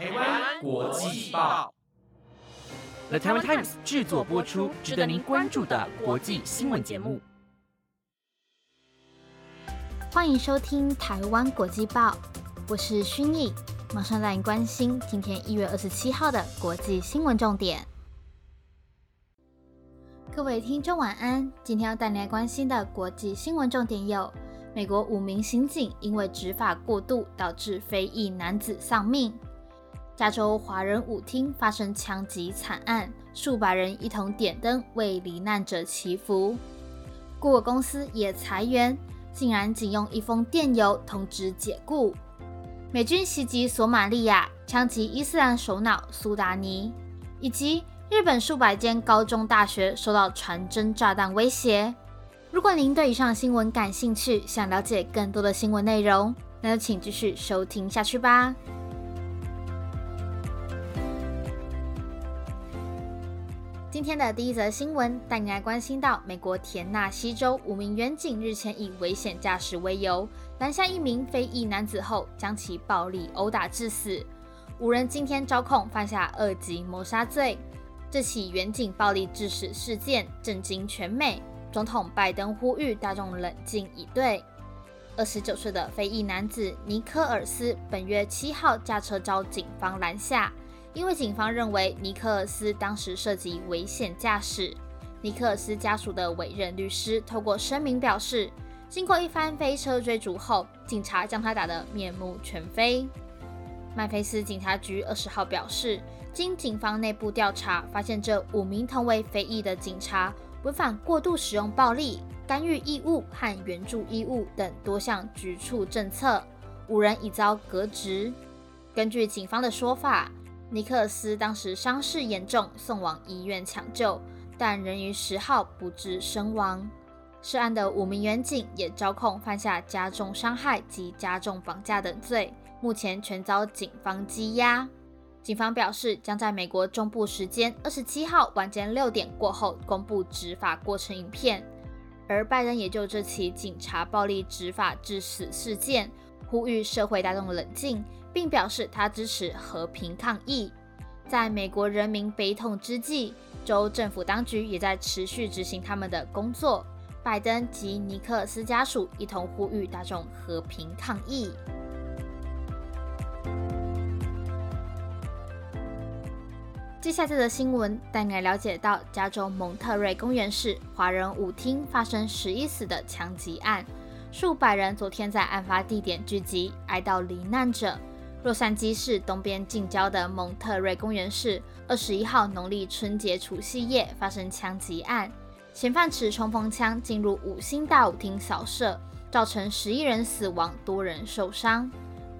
台湾国际报，The Taiwan Times 制作播出，值得您关注的国际新闻节目。欢迎收听台湾国际报，我是薰逸，马上带您关心今天一月二十七号的国际新闻重点。各位听众晚安，今天要带来关心的国际新闻重点有：美国五名刑警因为执法过度导致非裔男子丧命；加州华人舞厅发生枪击惨案，数百人一同点灯为罹难者祈福；谷歌公司也裁员，竟然仅用一封电邮通知解雇；美军袭击索马利亚，枪击伊斯兰首脑苏达尼，以及。日本数百间高中、大学受到传真炸弹威胁。如果您对以上新闻感兴趣，想了解更多的新闻内容，那就请继续收听下去吧。今天的第一则新闻带你来关心到，美国田纳西州五名远警日前以危险驾驶为由拦下一名非裔男子后，将其暴力殴打致死。五人今天招控犯下二级谋杀罪。这起远景暴力致死事件震惊全美，总统拜登呼吁大众冷静以对。二十九岁的非裔男子尼科尔斯本月七号驾车遭警方拦下，因为警方认为尼克尔斯当时涉及危险驾驶。尼克尔斯家属的委任律师透过声明表示，经过一番飞车追逐后，警察将他打得面目全非。麦菲斯警察局二十号表示。经警方内部调查，发现这五名同为非裔的警察违反过度使用暴力、干预义务和援助义务等多项局处政策，五人已遭革职。根据警方的说法，尼克斯当时伤势严重，送往医院抢救，但仍于十号不治身亡。涉案的五名员警也招控犯下加重伤害及加重绑架等罪，目前全遭警方羁押。警方表示，将在美国中部时间二十七号晚间六点过后公布执法过程影片。而拜登也就这起警察暴力执法致死事件，呼吁社会大众冷静，并表示他支持和平抗议。在美国人民悲痛之际，州政府当局也在持续执行他们的工作。拜登及尼克斯家属一同呼吁大众和平抗议。接下来的新闻带你了解到，加州蒙特瑞公园市华人舞厅发生十一死的枪击案，数百人昨天在案发地点聚集哀悼罹难者。洛杉矶市东边近郊的蒙特瑞公园市，二十一号农历春节除夕夜发生枪击案，嫌犯持冲锋枪进入五星大舞厅扫射，造成十一人死亡，多人受伤。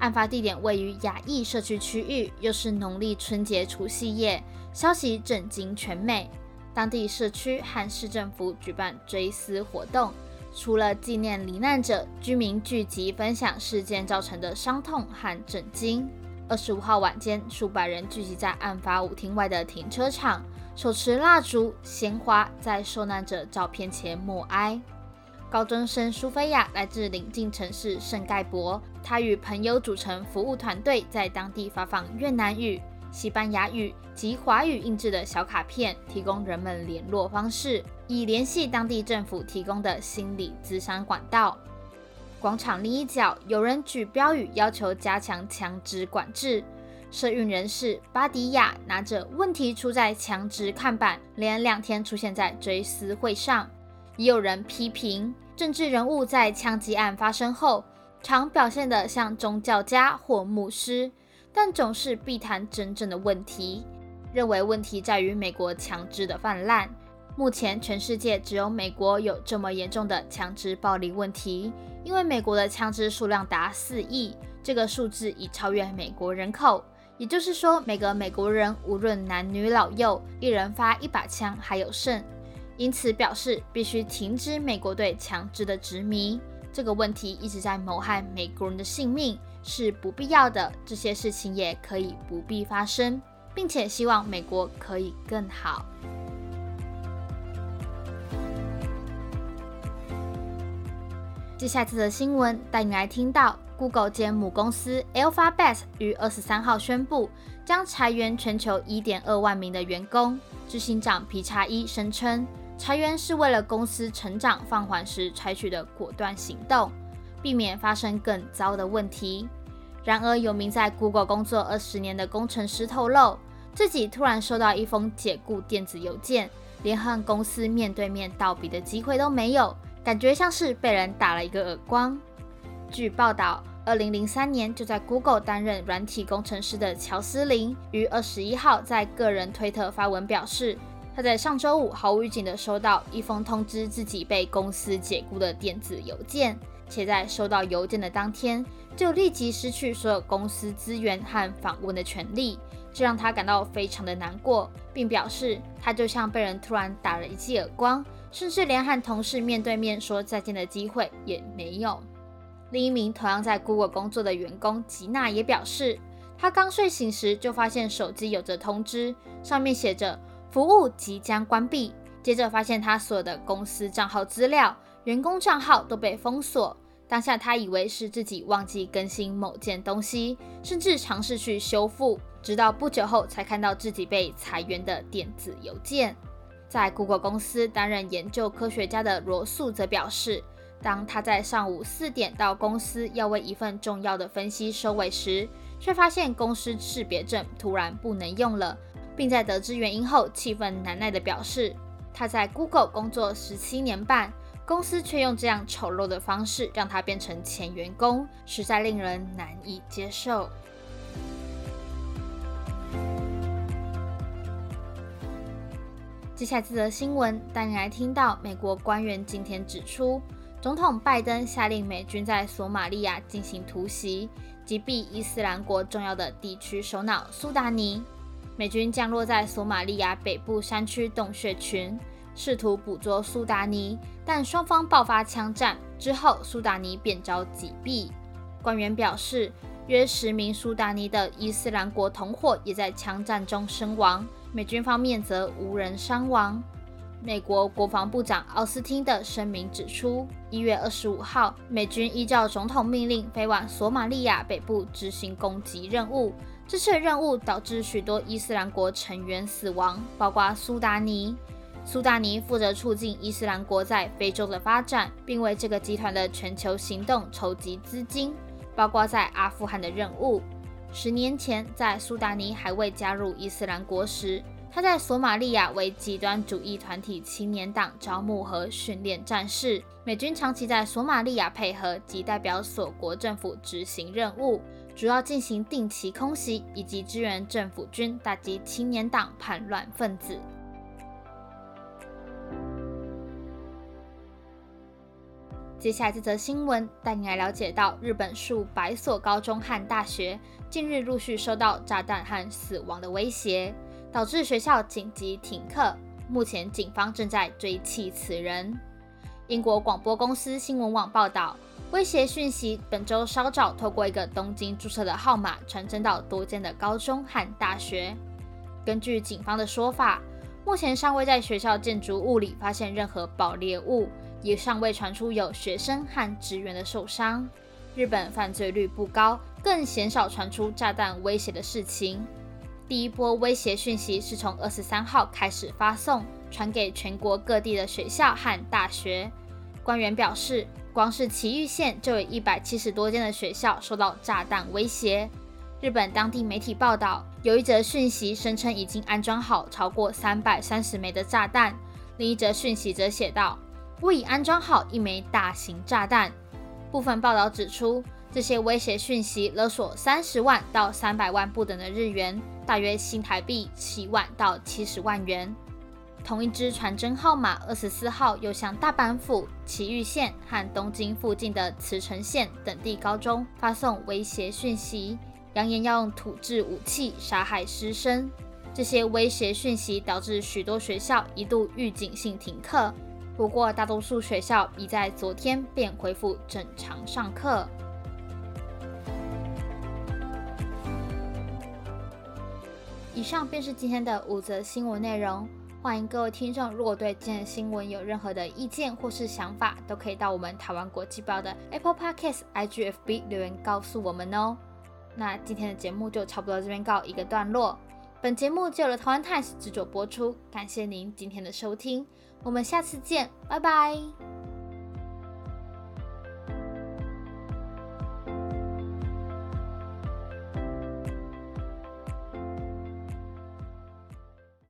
案发地点位于亚裔社区区域，又是农历春节除夕夜，消息震惊全美。当地社区和市政府举办追思活动，除了纪念罹难者，居民聚集分享事件造成的伤痛和震惊。二十五号晚间，数百人聚集在案发舞厅外的停车场，手持蜡烛、鲜花，在受难者照片前默哀。高中生苏菲亚来自邻近城市圣盖博，她与朋友组成服务团队，在当地发放越南语、西班牙语及华语印制的小卡片，提供人们联络方式，以联系当地政府提供的心理咨商管道。广场另一角，有人举标语要求加强枪支管制。社运人士巴迪亚拿着“问题出在枪支”看板，连两天出现在追思会上。也有人批评。政治人物在枪击案发生后，常表现得像宗教家或牧师，但总是避谈真正的问题，认为问题在于美国枪支的泛滥。目前，全世界只有美国有这么严重的枪支暴力问题，因为美国的枪支数量达四亿，这个数字已超越美国人口。也就是说，每个美国人无论男女老幼，一人发一把枪还有剩。因此表示必须停止美国对枪支的执迷。这个问题一直在谋害美国人的性命，是不必要的。这些事情也可以不必发生，并且希望美国可以更好。接下来的新闻带你来听到，Google 兼母公司 Alphabet 于二十三号宣布将裁员全球一点二万名的员工。执行长皮查伊声称，裁员是为了公司成长放缓时采取的果断行动，避免发生更糟的问题。然而，有名在 Google 工作二十年的工程师透露，自己突然收到一封解雇电子邮件，连和公司面对面道别的机会都没有，感觉像是被人打了一个耳光。据报道，二零零三年就在 Google 担任软体工程师的乔斯林，于二十一号在个人推特发文表示，他在上周五毫无预警的收到一封通知自己被公司解雇的电子邮件，且在收到邮件的当天。就立即失去所有公司资源和访问的权利，这让他感到非常的难过，并表示他就像被人突然打了一记耳光，甚至连和同事面对面说再见的机会也没有。另一名同样在 Google 工作的员工吉娜也表示，他刚睡醒时就发现手机有着通知，上面写着服务即将关闭，接着发现他所有的公司账号资料、员工账号都被封锁。当下他以为是自己忘记更新某件东西，甚至尝试去修复，直到不久后才看到自己被裁员的电子邮件。在 Google 公司担任研究科学家的罗素则表示，当他在上午四点到公司要为一份重要的分析收尾时，却发现公司识别证突然不能用了，并在得知原因后气愤难耐地表示，他在 Google 工作十七年半。公司却用这样丑陋的方式让他变成前员工，实在令人难以接受。接下来这则新闻，带你来听到美国官员今天指出，总统拜登下令美军在索马利亚进行突袭，击毙伊斯兰国重要的地区首脑苏达尼。美军降落在索马利亚北部山区洞穴群。试图捕捉苏达尼，但双方爆发枪战之后，苏达尼便遭击毙。官员表示，约十名苏达尼的伊斯兰国同伙也在枪战中身亡，美军方面则无人伤亡。美国国防部长奥斯汀的声明指出，一月二十五号，美军依照总统命令飞往索马利亚北部执行攻击任务。这次任务导致许多伊斯兰国成员死亡，包括苏达尼。苏达尼负责促进伊斯兰国在非洲的发展，并为这个集团的全球行动筹集资金，包括在阿富汗的任务。十年前，在苏达尼还未加入伊斯兰国时，他在索马利亚为极端主义团体青年党招募和训练战士。美军长期在索马利亚配合及代表索国政府执行任务，主要进行定期空袭以及支援政府军打击青年党叛乱分子。接下来这则新闻带你来了解到，日本数百所高中和大学近日陆续收到炸弹和死亡的威胁，导致学校紧急停课。目前警方正在追缉此人。英国广播公司新闻网报道，威胁讯息本周稍早透过一个东京注册的号码传真到多间的高中和大学。根据警方的说法，目前尚未在学校建筑物里发现任何爆裂物。也尚未传出有学生和职员的受伤。日本犯罪率不高，更鲜少传出炸弹威胁的事情。第一波威胁讯息是从二十三号开始发送，传给全国各地的学校和大学。官员表示，光是埼玉县就有一百七十多间的学校受到炸弹威胁。日本当地媒体报道，有一则讯息声称已经安装好超过三百三十枚的炸弹。另一则讯息则写道。我已安装好一枚大型炸弹。部分报道指出，这些威胁讯息勒索三十万到三百万不等的日元，大约新台币七万到七十万元。同一支传真号码二十四号又向大阪府、崎玉县和东京附近的茨城县等地高中发送威胁讯息，扬言要用土制武器杀害师生。这些威胁讯息导致许多学校一度预警性停课。不过，大多数学校已在昨天便恢复正常上课。以上便是今天的五则新闻内容。欢迎各位听众，如果对今天的新闻有任何的意见或是想法，都可以到我们台湾国际报的 Apple Podcast IGFB 留言告诉我们哦。那今天的节目就差不多这边告一个段落。本节目就由台湾 Times 制作播出，感谢您今天的收听，我们下次见，拜拜。